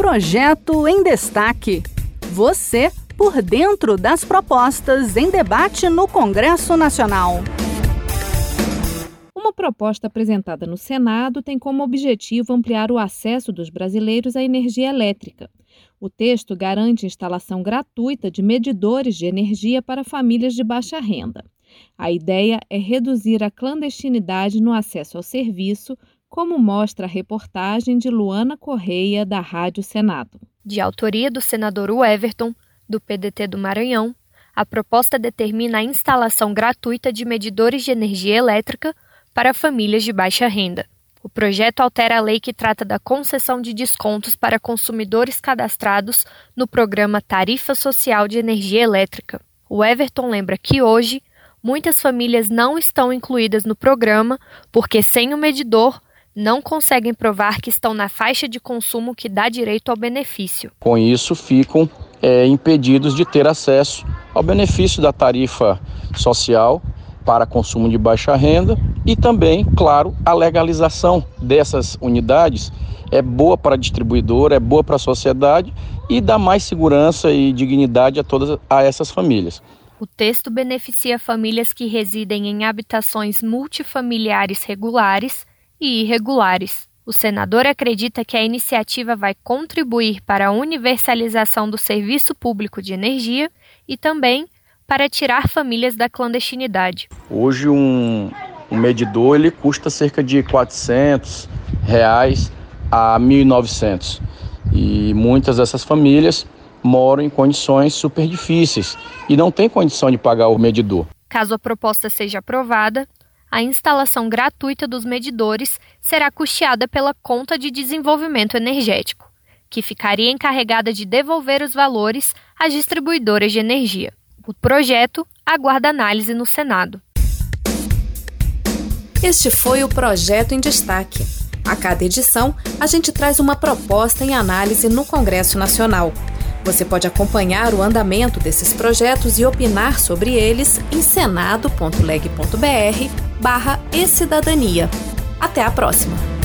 Projeto em Destaque. Você por dentro das propostas em debate no Congresso Nacional. Uma proposta apresentada no Senado tem como objetivo ampliar o acesso dos brasileiros à energia elétrica. O texto garante instalação gratuita de medidores de energia para famílias de baixa renda. A ideia é reduzir a clandestinidade no acesso ao serviço, como mostra a reportagem de Luana Correia, da Rádio Senado. De autoria do senador Everton, do PDT do Maranhão, a proposta determina a instalação gratuita de medidores de energia elétrica para famílias de baixa renda. O projeto altera a lei que trata da concessão de descontos para consumidores cadastrados no programa Tarifa Social de Energia Elétrica. O Everton lembra que hoje muitas famílias não estão incluídas no programa porque, sem o medidor, não conseguem provar que estão na faixa de consumo que dá direito ao benefício. Com isso, ficam é, impedidos de ter acesso ao benefício da tarifa social para consumo de baixa renda e também, claro, a legalização dessas unidades é boa para a distribuidora, é boa para a sociedade e dá mais segurança e dignidade a todas a essas famílias. O texto beneficia famílias que residem em habitações multifamiliares regulares e irregulares. O senador acredita que a iniciativa vai contribuir para a universalização do serviço público de energia e também para tirar famílias da clandestinidade. Hoje um, um medidor ele custa cerca de 400 reais a 1.900 e muitas dessas famílias moram em condições super difíceis e não têm condição de pagar o medidor. Caso a proposta seja aprovada, a instalação gratuita dos medidores será custeada pela Conta de Desenvolvimento Energético, que ficaria encarregada de devolver os valores às distribuidoras de energia. O projeto aguarda análise no Senado. Este foi o projeto em destaque. A cada edição, a gente traz uma proposta em análise no Congresso Nacional. Você pode acompanhar o andamento desses projetos e opinar sobre eles em senado.leg.br barra e cidadania. Até a próxima!